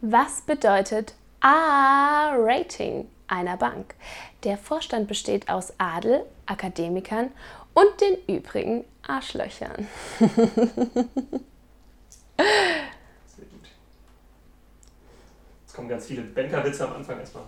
Was bedeutet A-Rating einer Bank? Der Vorstand besteht aus Adel, Akademikern und den übrigen Arschlöchern. Sehr gut. Jetzt kommen ganz viele Bankerwitze am Anfang erstmal.